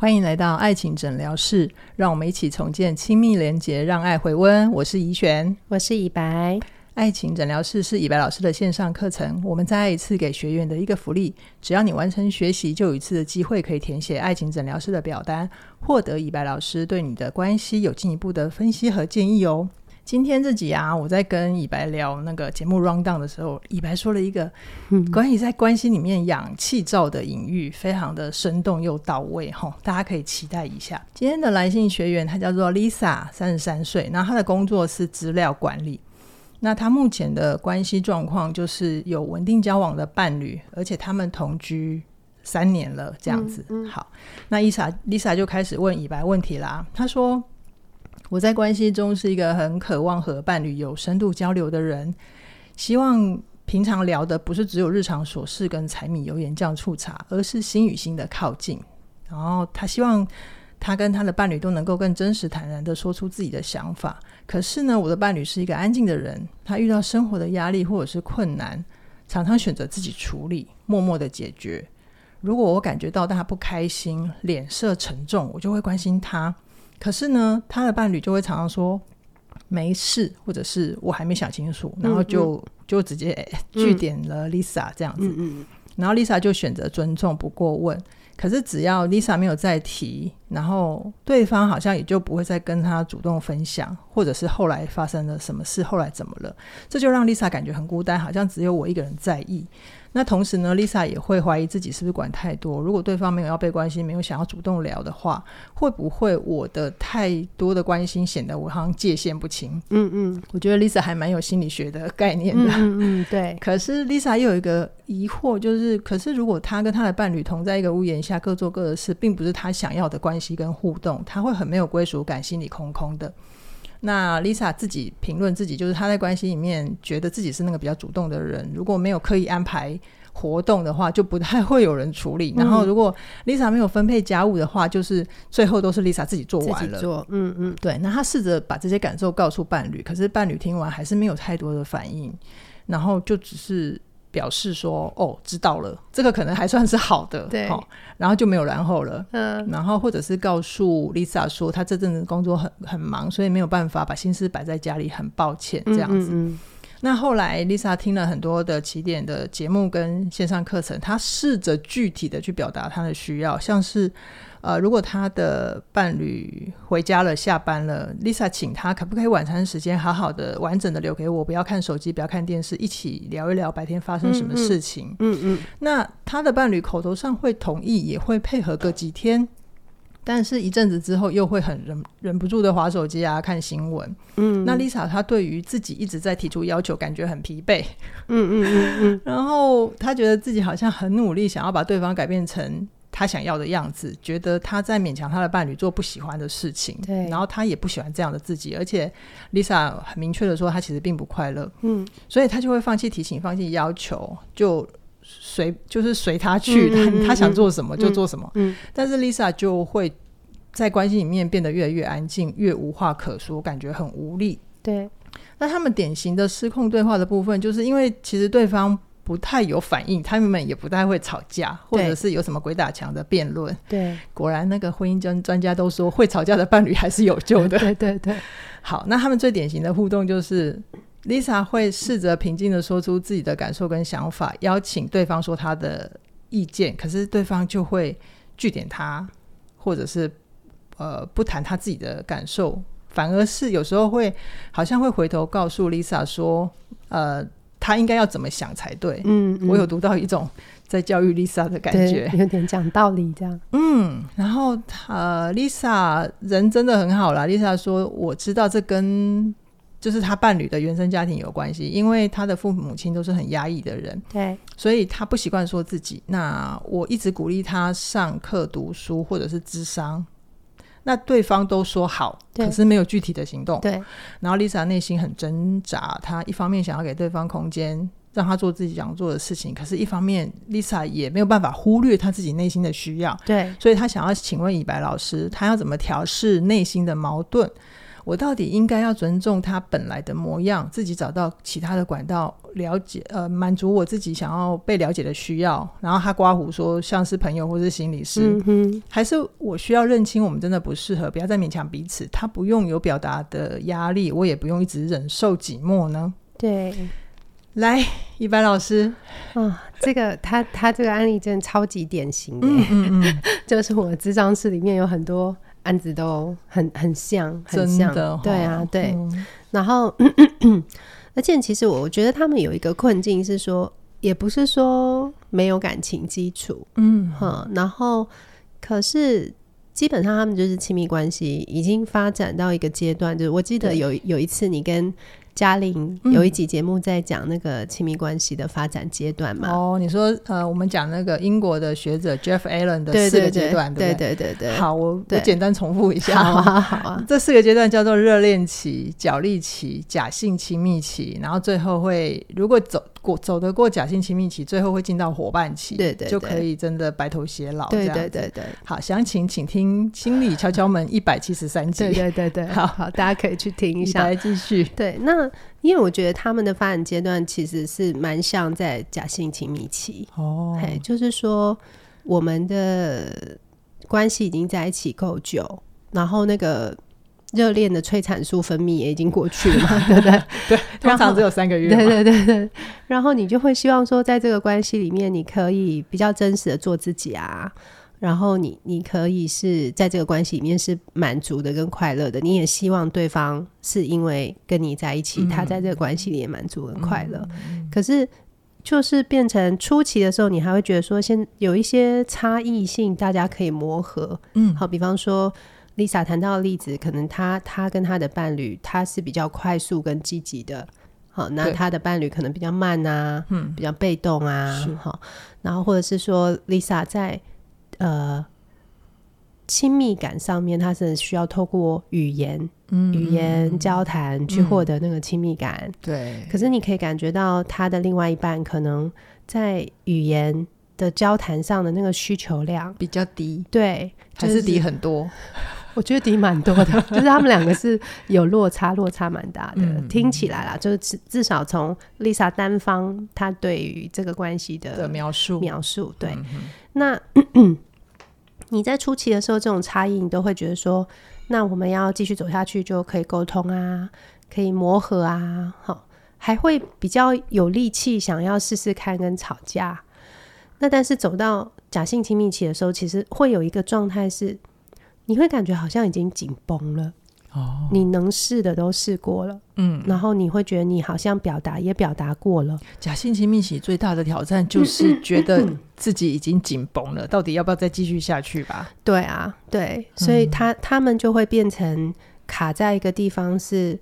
欢迎来到爱情诊疗室，让我们一起重建亲密连结，让爱回温。我是怡璇，我是以白。爱情诊疗室是以白老师的线上课程，我们再爱一次给学员的一个福利，只要你完成学习，就有一次的机会可以填写爱情诊疗室的表单，获得以白老师对你的关系有进一步的分析和建议哦。今天这集啊，我在跟以白聊那个节目 rundown 的时候，以白说了一个关于在关系里面氧气罩的隐喻，非常的生动又到位哈，大家可以期待一下。今天的来信学员他叫做 Lisa，三十三岁，那他的工作是资料管理，那他目前的关系状况就是有稳定交往的伴侣，而且他们同居三年了，这样子。嗯嗯、好，那 Lisa Lisa 就开始问以白问题啦，他说。我在关系中是一个很渴望和伴侣有深度交流的人，希望平常聊的不是只有日常琐事跟柴米油盐酱醋茶，而是心与心的靠近。然后他希望他跟他的伴侣都能够更真实坦然的说出自己的想法。可是呢，我的伴侣是一个安静的人，他遇到生活的压力或者是困难，常常选择自己处理，默默的解决。如果我感觉到他不开心，脸色沉重，我就会关心他。可是呢，他的伴侣就会常常说没事，或者是我还没想清楚，然后就、嗯嗯、就直接句点了 Lisa 这样子，嗯嗯、然后 Lisa 就选择尊重不过问。可是只要 Lisa 没有再提，然后对方好像也就不会再跟他主动分享，或者是后来发生了什么事，后来怎么了，这就让 Lisa 感觉很孤单，好像只有我一个人在意。那同时呢，Lisa 也会怀疑自己是不是管太多。如果对方没有要被关心，没有想要主动聊的话，会不会我的太多的关心显得我好像界限不清？嗯嗯，我觉得 Lisa 还蛮有心理学的概念的。嗯嗯，对。可是 Lisa 又有一个疑惑，就是，可是如果她跟她的伴侣同在一个屋檐下，各做各的事，并不是她想要的关系跟互动，她会很没有归属感，心里空空的。那 Lisa 自己评论自己，就是她在关系里面觉得自己是那个比较主动的人，如果没有刻意安排活动的话，就不太会有人处理。嗯、然后如果 Lisa 没有分配家务的话，就是最后都是 Lisa 自己做完了。做，嗯嗯，对。那她试着把这些感受告诉伴侣，可是伴侣听完还是没有太多的反应，然后就只是。表示说哦，知道了，这个可能还算是好的，对，好，然后就没有然后了，嗯，然后或者是告诉 Lisa 说，她这阵子工作很很忙，所以没有办法把心思摆在家里，很抱歉这样子。嗯嗯嗯。那后来 Lisa 听了很多的起点的节目跟线上课程，她试着具体的去表达她的需要，像是。呃，如果她的伴侣回家了、下班了，Lisa 请他可不可以晚餐时间好好的、完整的留给我，不要看手机，不要看电视，一起聊一聊白天发生什么事情。嗯嗯。嗯嗯，那他的伴侣口头上会同意，也会配合个几天，但是一阵子之后又会很忍忍不住的划手机啊、看新闻。嗯。那 Lisa 她对于自己一直在提出要求，感觉很疲惫。嗯嗯嗯嗯。然后她觉得自己好像很努力，想要把对方改变成。她想要的样子，觉得她在勉强她的伴侣做不喜欢的事情，对，然后她也不喜欢这样的自己，而且 Lisa 很明确的说，她其实并不快乐，嗯，所以她就会放弃提醒，放弃要求，就随就是随他去，嗯、他他想做什么就做什么，嗯，嗯，但是 Lisa 就会在关系里面变得越来越安静，越无话可说，感觉很无力，对。那他们典型的失控对话的部分，就是因为其实对方。不太有反应，他们也不太会吵架，或者是有什么鬼打墙的辩论。对，果然那个婚姻专专家都说，会吵架的伴侣还是有救的。对对对。好，那他们最典型的互动就是，Lisa 会试着平静的说出自己的感受跟想法，邀请对方说他的意见，可是对方就会据点他，或者是呃不谈他自己的感受，反而是有时候会好像会回头告诉 Lisa 说，呃。他应该要怎么想才对？嗯，嗯，我有读到一种在教育 Lisa 的感觉，有点讲道理这样。嗯，然后呃，Lisa 人真的很好啦。Lisa 说：“我知道这跟就是他伴侣的原生家庭有关系，因为他的父母亲都是很压抑的人，对，所以他不习惯说自己。那我一直鼓励他上课读书或者是智商。”那对方都说好，可是没有具体的行动。对，然后 Lisa 内心很挣扎，她一方面想要给对方空间，让他做自己想做的事情，可是一方面 Lisa 也没有办法忽略她自己内心的需要。对，所以她想要请问以白老师，她要怎么调试内心的矛盾？我到底应该要尊重他本来的模样，自己找到其他的管道了解，呃，满足我自己想要被了解的需要。然后他刮胡说像是朋友或是心理师，嗯，还是我需要认清我们真的不适合，不要再勉强彼此。他不用有表达的压力，我也不用一直忍受寂寞呢。对，来，一般老师，啊，这个他他这个案例真的超级典型的，嗯嗯嗯，就是我的智商室里面有很多。案子都很很像，很像，对啊，对。嗯、然后，而且其实我觉得他们有一个困境是说，也不是说没有感情基础，嗯哈。然后，可是基本上他们就是亲密关系已经发展到一个阶段，就是我记得有有一次你跟。嘉玲有一集节目在讲那个亲密关系的发展阶段嘛？哦，你说呃，我们讲那个英国的学者 Jeff Allen 的四个阶段，对对对对。好，我我简单重复一下。好啊，好啊。这四个阶段叫做热恋期、角力期、假性亲密期，然后最后会如果走过走得过假性亲密期，最后会进到伙伴期，对对，就可以真的白头偕老。对对对对。好，详情请听《心理敲敲门》一百七十三集。对对对对。好好，大家可以去听一下。来继续。对，那。因为我觉得他们的发展阶段其实是蛮像在假性亲密期哦，嘿，就是说我们的关系已经在一起够久，然后那个热恋的催产素分泌也已经过去了嘛，对不对？对，通常只有三个月。对对对对，然后你就会希望说，在这个关系里面，你可以比较真实的做自己啊。然后你你可以是在这个关系里面是满足的跟快乐的，你也希望对方是因为跟你在一起，嗯、他在这个关系里也满足跟快乐。可是就是变成初期的时候，你还会觉得说，先有一些差异性，大家可以磨合。嗯，好，比方说 Lisa 谈到的例子，可能他他跟他的伴侣他是比较快速跟积极的，好，那他的伴侣可能比较慢啊，嗯，比较被动啊，好，然后或者是说 Lisa 在呃，亲密感上面，他是需要透过语言、嗯、语言交谈去获得那个亲密感。嗯、对。可是你可以感觉到他的另外一半可能在语言的交谈上的那个需求量比较低。对，还是低很多。我觉得底蛮多的，就是他们两个是有落差，落差蛮大的。嗯、听起来啦，就是至至少从 Lisa 单方他对于这个关系的，的描述描述，对，那。你在初期的时候，这种差异你都会觉得说，那我们要继续走下去就可以沟通啊，可以磨合啊，好，还会比较有力气想要试试看跟吵架。那但是走到假性亲密期的时候，其实会有一个状态是，你会感觉好像已经紧绷了。哦，你能试的都试过了，嗯，然后你会觉得你好像表达也表达过了。假性亲密期最大的挑战就是觉得自己已经紧绷了，到底要不要再继续下去吧？对啊，对，所以他他们就会变成卡在一个地方是。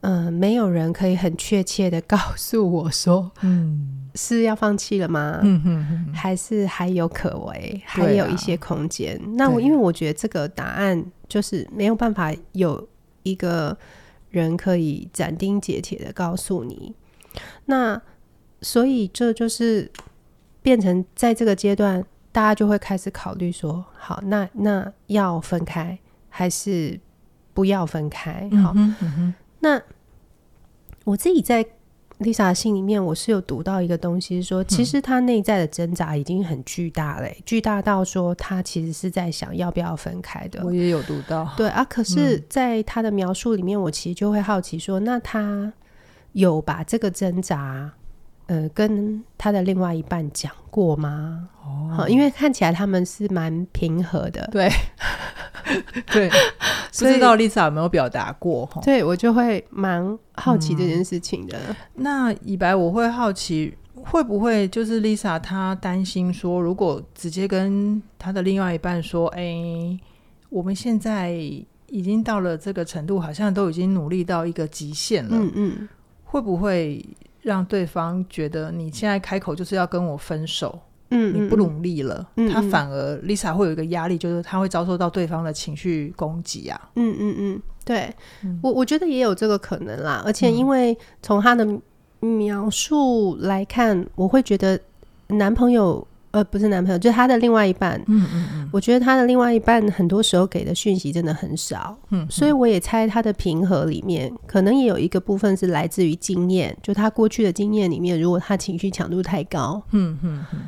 嗯、呃，没有人可以很确切的告诉我说，嗯，是要放弃了吗？嗯哼哼，还是还有可为，啊、还有一些空间？那我因为我觉得这个答案就是没有办法有一个人可以斩钉截铁的告诉你。那所以这就是变成在这个阶段，大家就会开始考虑说，好，那那要分开还是不要分开？好。那我自己在 Lisa 的信里面，我是有读到一个东西，说其实他内在的挣扎已经很巨大了，巨大到说他其实是在想要不要分开的。我也有读到，对啊。可是，在他的描述里面，我其实就会好奇说，那他有把这个挣扎，呃，跟他的另外一半讲过吗？哦，因为看起来他们是蛮平和的，对。对，不知道 Lisa 有没有表达过？对，我就会蛮好奇这件事情的。嗯、那以白，我会好奇，会不会就是 Lisa 她担心说，如果直接跟她的另外一半说：“哎、欸，我们现在已经到了这个程度，好像都已经努力到一个极限了。”嗯嗯，会不会让对方觉得你现在开口就是要跟我分手？嗯，你不努力了，嗯、他反而 Lisa 会有一个压力，就是他会遭受到对方的情绪攻击啊。嗯嗯嗯，对、嗯、我我觉得也有这个可能啦。而且因为从他的描述来看，我会觉得男朋友呃不是男朋友，就是他的另外一半，嗯嗯嗯，嗯，我觉得他的另外一半很多时候给的讯息真的很少，嗯，所以我也猜他的平和里面可能也有一个部分是来自于经验，就他过去的经验里面，如果他情绪强度太高，嗯嗯嗯。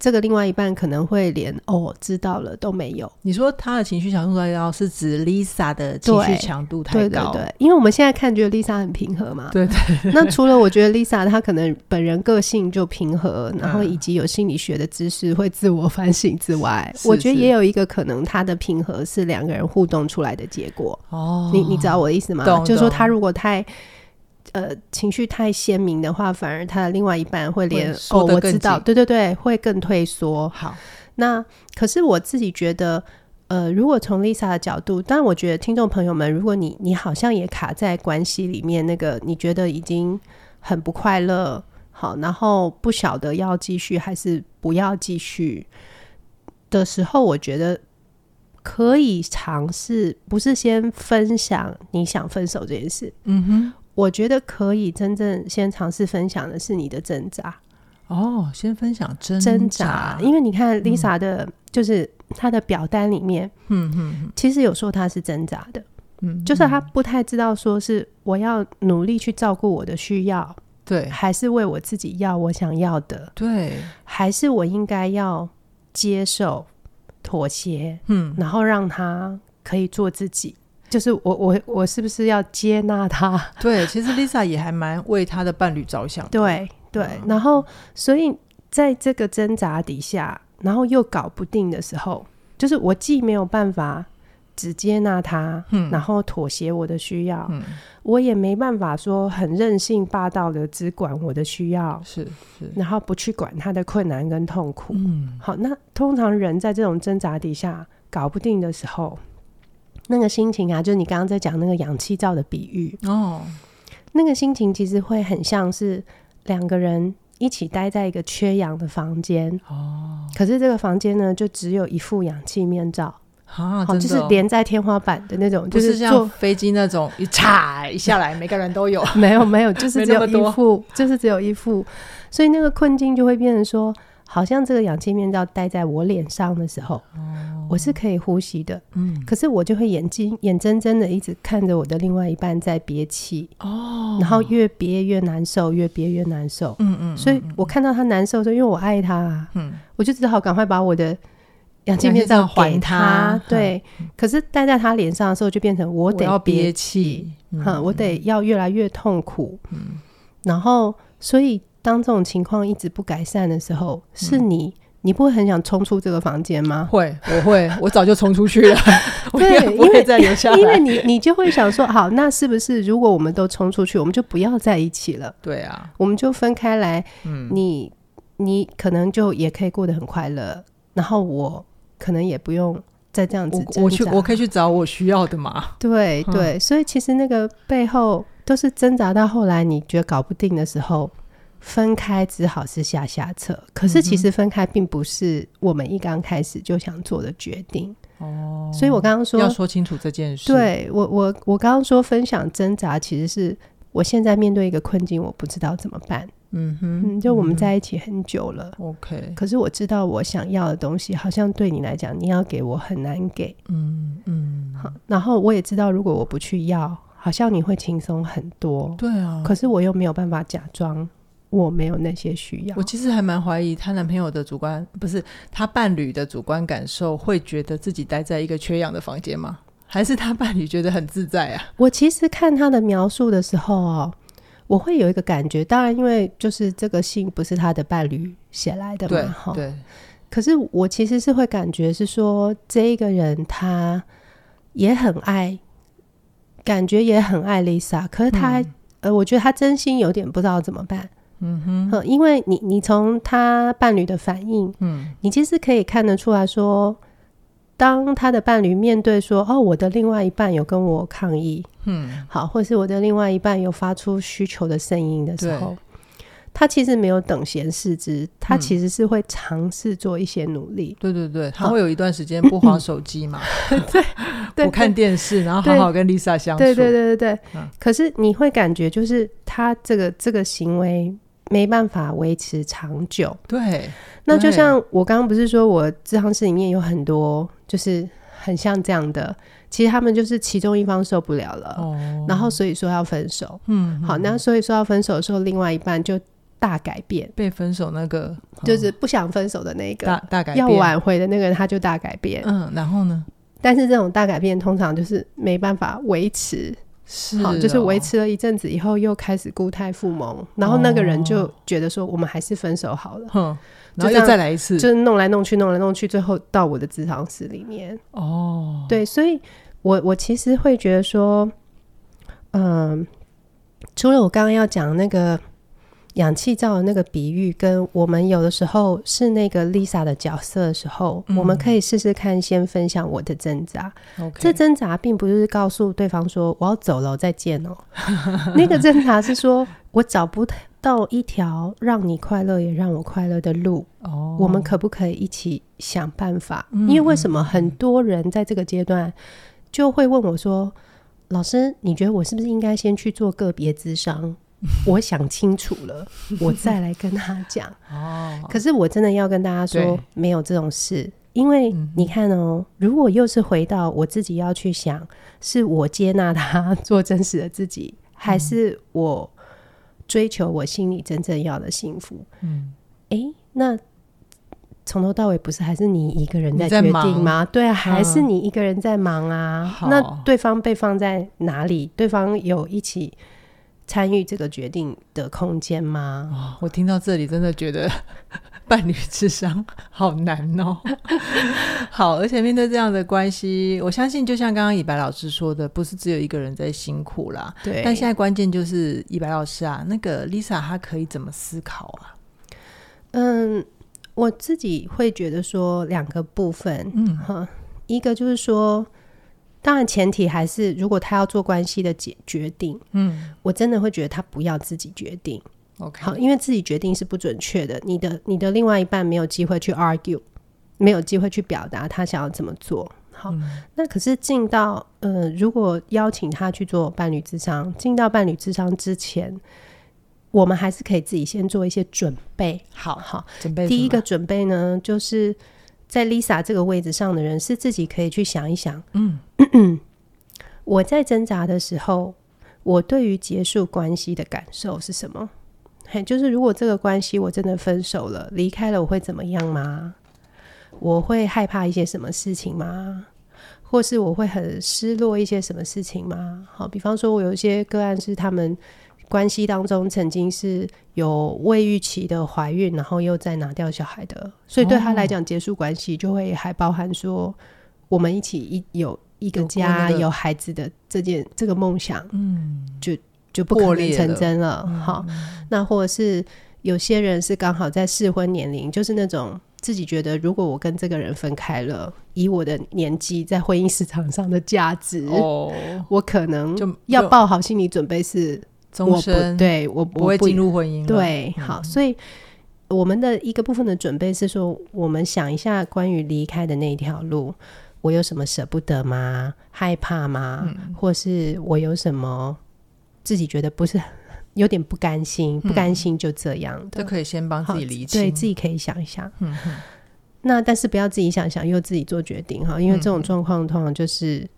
这个另外一半可能会连哦知道了都没有。你说他的情绪强度太高，是指 Lisa 的情绪强度太高？对对对对，因为我们现在看觉得 Lisa 很平和嘛。对对，对。那除了我觉得 Lisa 她可能本人个性就平和，然后以及有心理学的知识会自我反省之外，我觉得也有一个可能，她的平和是两个人互动出来的结果。哦，你你知道我的意思吗？就是说他如果太。呃，情绪太鲜明的话，反而他的另外一半会连会哦，我知道，对对对，会更退缩。好，那可是我自己觉得，呃，如果从 Lisa 的角度，当然我觉得听众朋友们，如果你你好像也卡在关系里面，那个你觉得已经很不快乐，好，然后不晓得要继续还是不要继续的时候，我觉得可以尝试，不是先分享你想分手这件事，嗯哼。我觉得可以真正先尝试分享的是你的挣扎。哦，先分享挣挣扎，因为你看 Lisa 的，嗯、就是她的表单里面，嗯嗯，其实有说她是挣扎的，嗯，就是她不太知道说是我要努力去照顾我的需要，对，还是为我自己要我想要的，对，还是我应该要接受妥协，嗯，然后让他可以做自己。就是我我我是不是要接纳他？对，其实 Lisa 也还蛮为他的伴侣着想的。对对，然后所以在这个挣扎底下，然后又搞不定的时候，就是我既没有办法只接纳他，嗯，然后妥协我的需要，嗯，我也没办法说很任性霸道的只管我的需要，是是，然后不去管他的困难跟痛苦。嗯，好，那通常人在这种挣扎底下搞不定的时候。那个心情啊，就是你刚刚在讲那个氧气罩的比喻。哦，那个心情其实会很像是两个人一起待在一个缺氧的房间。哦，可是这个房间呢，就只有一副氧气面罩。就是连在天花板的那种，就是像飞机那种一插一下来，每个人都有，没有没有，就是只有一副，就是只有一副，所以那个困境就会变成说。好像这个氧气面罩戴在我脸上的时候，哦，我是可以呼吸的，嗯，可是我就会眼睛眼睁睁的一直看着我的另外一半在憋气，哦，然后越憋越难受，越憋越难受，嗯嗯，所以我看到他难受的时候，因为我爱他啊，嗯，我就只好赶快把我的氧气面罩还他，对，可是戴在他脸上的时候，就变成我得憋气，哈，我得要越来越痛苦，嗯，然后所以。当这种情况一直不改善的时候，是你，嗯、你不会很想冲出这个房间吗？会，我会，我早就冲出去了。对，因为再留下来。因为你，你就会想说，好，那是不是如果我们都冲出去，我们就不要在一起了？对啊，我们就分开来。嗯，你，你可能就也可以过得很快乐，然后我可能也不用再这样子我。我去，我可以去找我需要的嘛？对对，嗯、所以其实那个背后都是挣扎到后来，你觉得搞不定的时候。分开只好是下下策，可是其实分开并不是我们一刚开始就想做的决定哦。所以我刚刚说要说清楚这件事。对，我我我刚刚说分享挣扎，其实是我现在面对一个困境，我不知道怎么办。嗯哼，嗯，就我们在一起很久了，OK、嗯。可是我知道我想要的东西，好像对你来讲，你要给我很难给。嗯嗯。好，然后我也知道，如果我不去要，好像你会轻松很多。对啊。可是我又没有办法假装。我没有那些需要。我其实还蛮怀疑她男朋友的主观，不是她伴侣的主观感受，会觉得自己待在一个缺氧的房间吗？还是她伴侣觉得很自在啊？我其实看她的描述的时候哦，我会有一个感觉。当然，因为就是这个信不是她的伴侣写来的嘛，哈。对。可是我其实是会感觉是说，这一个人他也很爱，感觉也很爱 Lisa，可是他、嗯、呃，我觉得他真心有点不知道怎么办。嗯哼，因为你你从他伴侣的反应，嗯，你其实可以看得出来说，当他的伴侣面对说，哦，我的另外一半有跟我抗议，嗯，好，或是我的另外一半有发出需求的声音的时候，他其实没有等闲视之，他其实是会尝试做一些努力。对对对，他会有一段时间不滑手机嘛，对，不看电视，然后好好跟 Lisa 相处。对对对对对。可是你会感觉就是他这个这个行为。没办法维持长久。对，那就像我刚刚不是说我咨商室里面有很多，就是很像这样的，其实他们就是其中一方受不了了，哦、然后所以说要分手。嗯，好，那所以说要分手的时候，另外一半就大改变，被分手那个、哦、就是不想分手的那个大大改变，要挽回的那个人他就大改变。嗯，然后呢？但是这种大改变通常就是没办法维持。是、哦，好，就是维持了一阵子以后，又开始固态复萌，然后那个人就觉得说，我们还是分手好了，哦、然后又再来一次，就是弄来弄去，弄来弄去，最后到我的职场室里面。哦，对，所以我我其实会觉得说，嗯、呃，除了我刚刚要讲那个。氧气罩的那个比喻，跟我们有的时候是那个 Lisa 的角色的时候，嗯、我们可以试试看，先分享我的挣扎。这挣扎并不是告诉对方说我要走了，再见哦。那个挣扎是说我找不到一条让你快乐也让我快乐的路。哦，我们可不可以一起想办法？嗯、因为为什么很多人在这个阶段就会问我说：“老师，你觉得我是不是应该先去做个别咨商？” 我想清楚了，我再来跟他讲。哦，可是我真的要跟大家说，没有这种事，因为你看哦，如果又是回到我自己要去想，是我接纳他做真实的自己，还是我追求我心里真正要的幸福？嗯，诶，那从头到尾不是还是你一个人在决定吗？对啊，还是你一个人在忙啊？那对方被放在哪里？对方有一起参与这个决定的空间吗？哦，我听到这里真的觉得 伴侣智商好难哦。好，而且面对这样的关系，我相信就像刚刚以白老师说的，不是只有一个人在辛苦啦。对。但现在关键就是以白老师啊，那个 Lisa 她可以怎么思考啊？嗯，我自己会觉得说两个部分，嗯哈，一个就是说。当然，前提还是如果他要做关系的决决定，嗯，我真的会觉得他不要自己决定，OK，好，因为自己决定是不准确的。你的你的另外一半没有机会去 argue，没有机会去表达他想要怎么做。好，嗯、那可是进到呃，如果邀请他去做伴侣智商，进到伴侣智商之前，我们还是可以自己先做一些准备。好好，准备第一个准备呢，就是。在 Lisa 这个位置上的人是自己可以去想一想，嗯，我在挣扎的时候，我对于结束关系的感受是什么？嘿，就是如果这个关系我真的分手了，离开了，我会怎么样吗？我会害怕一些什么事情吗？或是我会很失落一些什么事情吗？好，比方说，我有一些个案是他们。关系当中曾经是有未预期的怀孕，然后又再拿掉小孩的，所以对他来讲，结束关系就会还包含说我们一起一有一个家、那个、有孩子的这件这个梦想，嗯，就就不可能成真了。好，那或者是有些人是刚好在适婚年龄，就是那种自己觉得如果我跟这个人分开了，以我的年纪在婚姻市场上的价值，哦，我可能就要抱好心理准备是。终身对我不会进入婚姻。对，嗯、好，所以我们的一个部分的准备是说，我们想一下关于离开的那一条路，我有什么舍不得吗？害怕吗？嗯、或是我有什么自己觉得不是有点不甘心？不甘心就这样的，就可以先帮自己理清，对自己可以想一想。嗯，那但是不要自己想想又自己做决定哈，因为这种状况通常就是。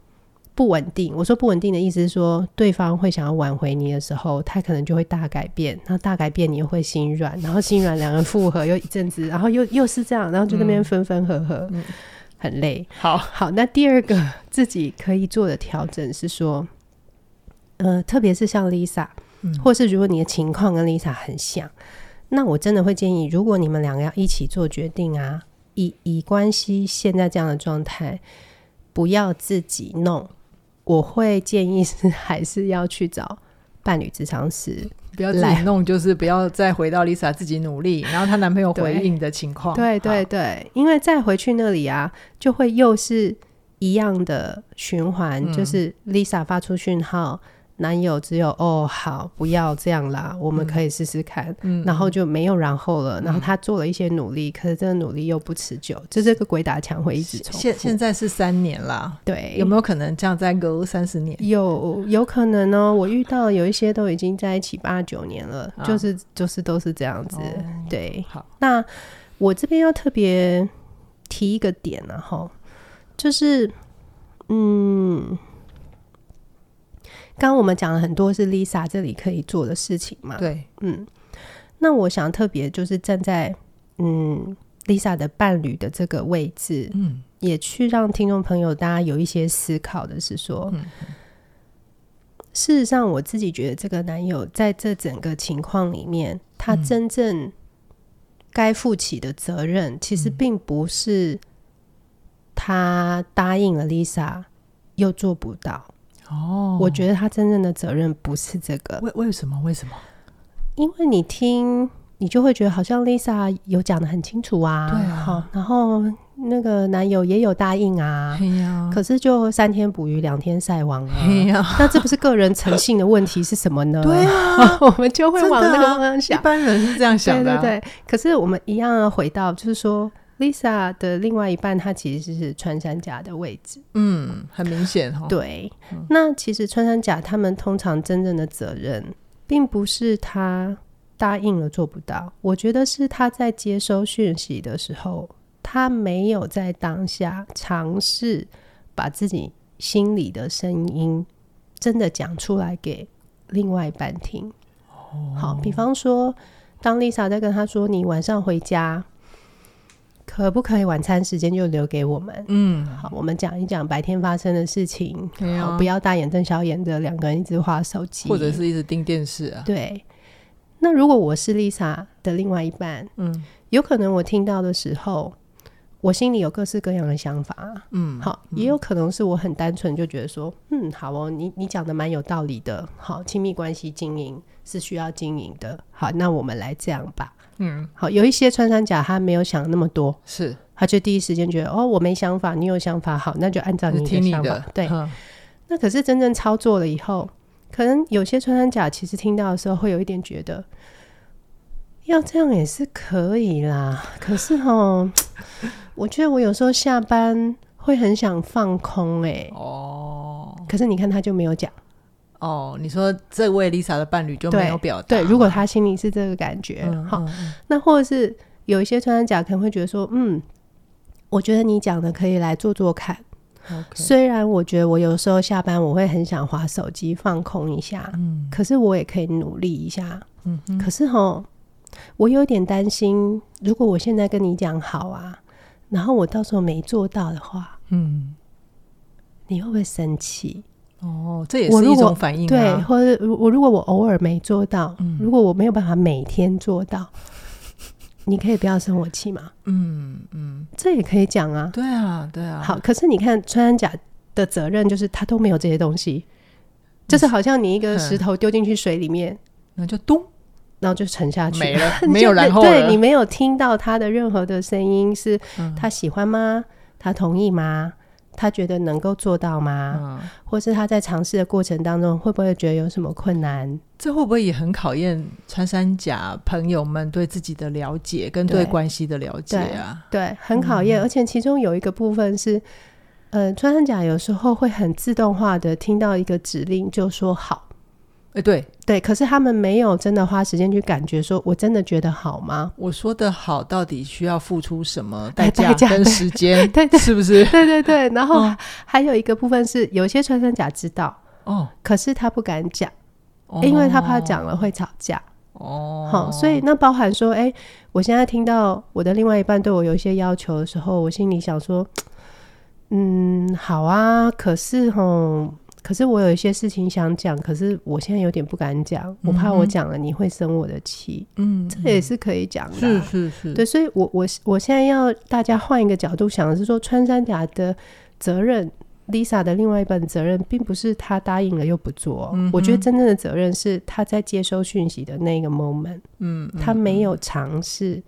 不稳定，我说不稳定的意思是说，对方会想要挽回你的时候，他可能就会大改变，然后大改变你又会心软，然后心软两人复合又一阵子，然后又又是这样，然后就那边分分合合，嗯、很累。好好，那第二个自己可以做的调整是说，呃，特别是像 Lisa，、嗯、或是如果你的情况跟 Lisa 很像，那我真的会建议，如果你们两个要一起做决定啊，以以关系现在这样的状态，不要自己弄。我会建议是还是要去找伴侣智商师，不要自己弄，就是不要再回到 Lisa 自己努力，然后她男朋友回应的情况。对对对，因为再回去那里啊，就会又是一样的循环，嗯、就是 Lisa 发出讯号，男友只有哦好，不要这样啦，我们可以试试看，嗯，然后就没有然后了。然后他做了一些努力，可是这个努力又不持久，就这个鬼打墙会一直重复。现现在是三年啦，对，有没有可能这样再隔三十年？有有可能哦，我遇到有一些都已经在一起八九年了，啊、就是就是都是这样子。哦、对，好，那我这边要特别提一个点啊，哈，就是嗯。刚刚我们讲了很多是 Lisa 这里可以做的事情嘛？对，嗯，那我想特别就是站在嗯 Lisa 的伴侣的这个位置，嗯，也去让听众朋友大家有一些思考的是说，嗯，事实上我自己觉得这个男友在这整个情况里面，他真正该负起的责任，其实并不是他答应了 Lisa 又做不到。哦，我觉得他真正的责任不是这个。为为什么？为什么？因为你听，你就会觉得好像 Lisa 有讲的很清楚啊，对啊。好，然后那个男友也有答应啊，可是就三天捕鱼两天晒网啊，哎呀，那这不是个人诚信的问题是什么呢？对啊，我们就会往那个方向想。一般人是这样想的，对对对。可是我们一样要回到，就是说。Lisa 的另外一半，他其实是穿山甲的位置，嗯，很明显哈。对，嗯、那其实穿山甲他们通常真正的责任，并不是他答应了做不到，我觉得是他在接收讯息的时候，他没有在当下尝试把自己心里的声音真的讲出来给另外一半听。哦、好，比方说，当 Lisa 在跟他说：“你晚上回家。”可不可以晚餐时间就留给我们？嗯，好，我们讲一讲白天发生的事情。好，不要大眼瞪小眼的两个人一直划手机，或者是一直盯电视啊。对。那如果我是 Lisa 的另外一半，嗯，有可能我听到的时候，我心里有各式各样的想法。嗯，好，也有可能是我很单纯就觉得说，嗯，好哦，你你讲的蛮有道理的。好，亲密关系经营是需要经营的。好，那我们来这样吧。嗯，好，有一些穿山甲他没有想那么多，是，他就第一时间觉得哦，我没想法，你有想法，好，那就按照你的想法。对。呵那可是真正操作了以后，可能有些穿山甲其实听到的时候会有一点觉得，要这样也是可以啦。可是哦，我觉得我有时候下班会很想放空，欸，哎，哦，可是你看他就没有讲。哦，你说这位 Lisa 的伴侣就没有表达？对，如果他心里是这个感觉，好、嗯，嗯嗯、那或者是有一些穿山甲可能会觉得说，嗯，我觉得你讲的可以来做做看。虽然我觉得我有时候下班我会很想划手机放空一下，嗯，可是我也可以努力一下，嗯，可是哈，我有点担心，如果我现在跟你讲好啊，然后我到时候没做到的话，嗯，你会不会生气？哦，这也是一种反应啊。对，或者我如果我偶尔没做到，嗯，如果我没有办法每天做到，你可以不要生我气嘛？嗯嗯，这也可以讲啊。对啊，对啊。好，可是你看穿山甲的责任就是他都没有这些东西，就是好像你一个石头丢进去水里面，那就咚，然后就沉下去没了，没有然后。对，你没有听到他的任何的声音，是他喜欢吗？他同意吗？他觉得能够做到吗？嗯，或是他在尝试的过程当中，会不会觉得有什么困难？这会不会也很考验穿山甲朋友们对自己的了解跟对关系的了解啊？对，对，很考验。嗯，而且其中有一个部分是，呃，穿山甲有时候会很自动化的听到一个指令就说好。哎，欸、对对，可是他们没有真的花时间去感觉，说我真的觉得好吗？我说的好，到底需要付出什么代价跟时间？对，对，是不是？对对对。然后还有一个部分是，有些穿山甲知道哦，可是他不敢讲，哦、因为他怕讲了会吵架。哦，好，所以那包含说，哎，我现在听到我的另外一半对我有一些要求的时候，我心里想说，嗯，好啊，可是吼。可是我有一些事情想讲，可是我现在有点不敢讲，嗯、我怕我讲了你会生我的气。嗯，这也是可以讲的。是是是，对，所以我我我现在要大家换一个角度想的是说，穿山甲的责任，Lisa 的另外一半责任，并不是他答应了又不做。嗯、我觉得真正的责任是他在接收讯息的那个 moment，嗯，他没有尝试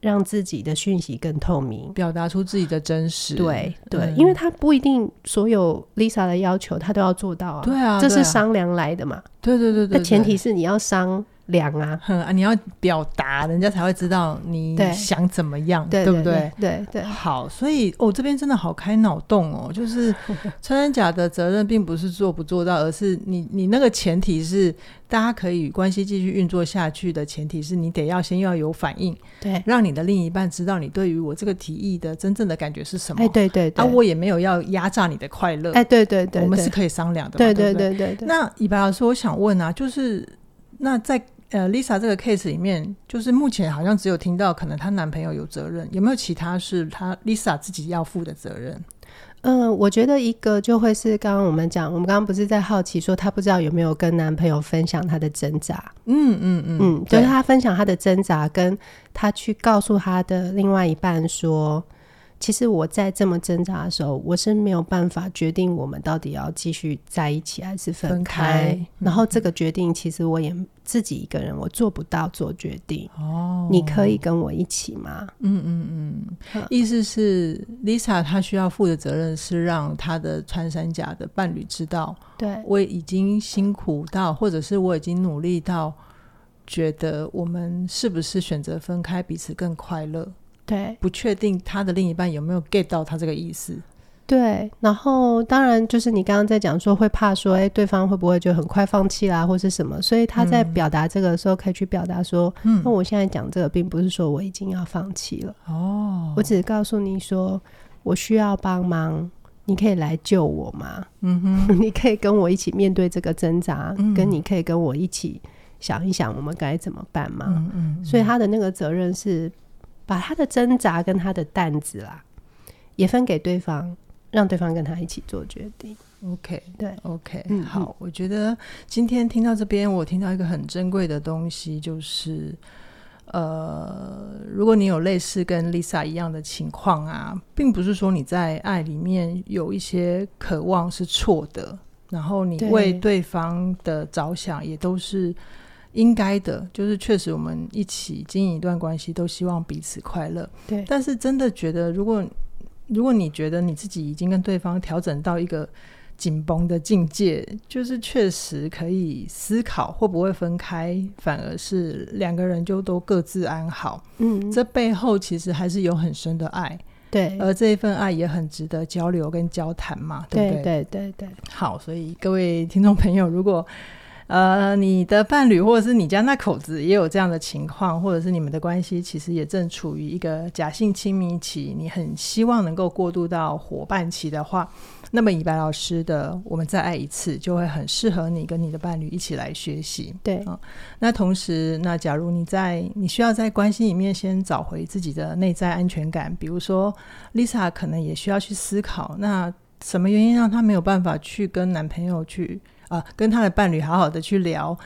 让自己的讯息更透明，表达出自己的真实。对对，嗯、因为他不一定所有 Lisa 的要求他都要做到啊。对啊，这是商量来的嘛。对对对对，那前提是你要商量啊，哼 啊，你要表达，人家才会知道你想怎么样，对，对不对？对对，对。好，所以我、哦、这边真的好开脑洞哦，就是穿山甲的责任并不是做不做到，而是你你那个前提是大家可以关系继续运作下去的前提是你得要先要有反应，对，让你的另一半知道你对于我这个提议的真正的感觉是什么。哎，对对对，啊，我也没有要压榨你的快乐。哎，对对对，我们是可以商量的嘛。对对对对对对。那以白老师，我想问啊，就是那在。呃，Lisa 这个 case 里面，就是目前好像只有听到可能她男朋友有责任，有没有其他是她 Lisa 自己要负的责任？嗯、呃，我觉得一个就会是刚刚我们讲，我们刚刚不是在好奇说她不知道有没有跟男朋友分享她的挣扎？嗯嗯嗯嗯，就是她分享她的挣扎，跟她去告诉她的另外一半说。其实我在这么挣扎的时候，我是没有办法决定我们到底要继续在一起还是分开。分开嗯、然后这个决定，其实我也自己一个人我做不到做决定。哦，你可以跟我一起吗？嗯嗯嗯。意思是 Lisa 她需要负的责任是让她的穿山甲的伴侣知道，对，我已经辛苦到，或者是我已经努力到，觉得我们是不是选择分开，彼此更快乐。对，不确定他的另一半有没有 get 到他这个意思。对，然后当然就是你刚刚在讲说会怕说，哎，对方会不会就很快放弃啦，或是什么？所以他在表达这个的时候，可以去表达说，嗯，那我现在讲这个，并不是说我已经要放弃了。哦，我只是告诉你说，我需要帮忙，你可以来救我吗？嗯哼，你可以跟我一起面对这个挣扎，嗯，跟你可以跟我一起想一想，我们该怎么办吗？嗯嗯，嗯，所以他的那个责任是。把他的挣扎跟他的担子啦，也分给对方，让对方跟他一起做决定。OK，对，OK，嗯，好。我觉得今天听到这边，我听到一个很珍贵的东西，就是呃，如果你有类似跟 Lisa 一样的情况啊，并不是说你在爱里面有一些渴望是错的，然后你为对方的着想也都是。应该的，就是确实我们一起经营一段关系，都希望彼此快乐。对，但是真的觉得，如果如果你觉得你自己已经跟对方调整到一个紧绷的境界，就是确实可以思考会不会分开，反而是两个人就都各自安好。嗯，这背后其实还是有很深的爱。对，而这一份爱也很值得交流跟交谈嘛，对不对？对对对对。好，所以各位听众朋友，如果呃，你的伴侣或者是你家那口子也有这样的情况，或者是你们的关系其实也正处于一个假性亲密期，你很希望能够过渡到伙伴期的话，那么以白老师的《我们再爱一次》就会很适合你跟你的伴侣一起来学习。对啊，那同时，那假如你在你需要在关系里面先找回自己的内在安全感，比如说 Lisa 可能也需要去思考，那什么原因让她没有办法去跟男朋友去。啊、呃，跟他的伴侣好好的去聊。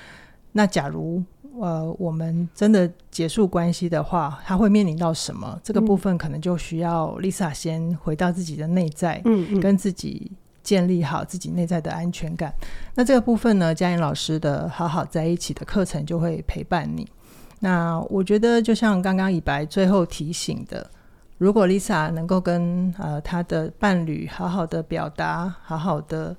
那假如呃，我们真的结束关系的话，他会面临到什么？这个部分可能就需要 Lisa 先回到自己的内在，嗯，嗯，跟自己建立好自己内在的安全感。那这个部分呢，嘉颖老师的好好在一起的课程就会陪伴你。那我觉得，就像刚刚以白最后提醒的，如果 Lisa 能够跟呃他的伴侣好好的表达，好好的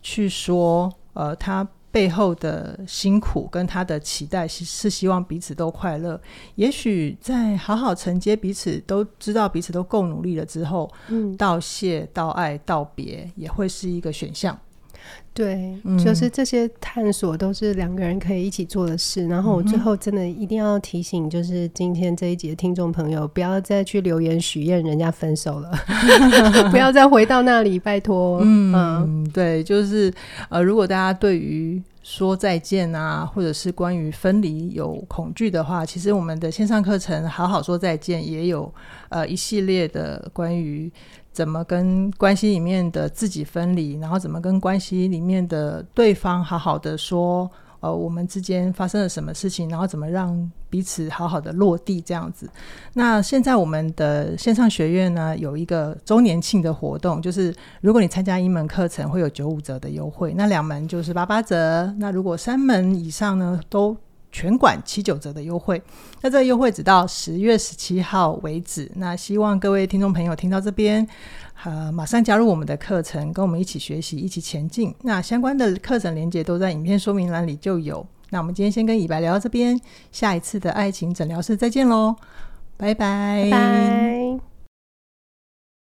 去说。呃，他背后的辛苦跟他的期待是是希望彼此都快乐。也许在好好承接彼此都知道彼此都够努力了之后，嗯，道谢、道爱、道别也会是一个选项。对，就是这些探索都是两个人可以一起做的事。嗯、然后我最后真的一定要提醒，就是今天这一集的听众朋友，不要再去留言许愿人家分手了，不要再回到那里，拜托。嗯，嗯对，就是呃，如果大家对于说再见啊，或者是关于分离有恐惧的话，其实我们的线上课程《好好说再见》也有呃一系列的关于。怎么跟关系里面的自己分离，然后怎么跟关系里面的对方好好的说，呃，我们之间发生了什么事情，然后怎么让彼此好好的落地这样子。那现在我们的线上学院呢，有一个周年庆的活动，就是如果你参加一门课程，会有九五折的优惠，那两门就是八八折。那如果三门以上呢，都全馆七九折的优惠。那这个优惠只到十月十七号为止。那希望各位听众朋友听到这边，呃，马上加入我们的课程，跟我们一起学习，一起前进。那相关的课程连接都在影片说明栏里就有。那我们今天先跟以白聊到这边，下一次的爱情诊疗室再见喽，拜。拜拜。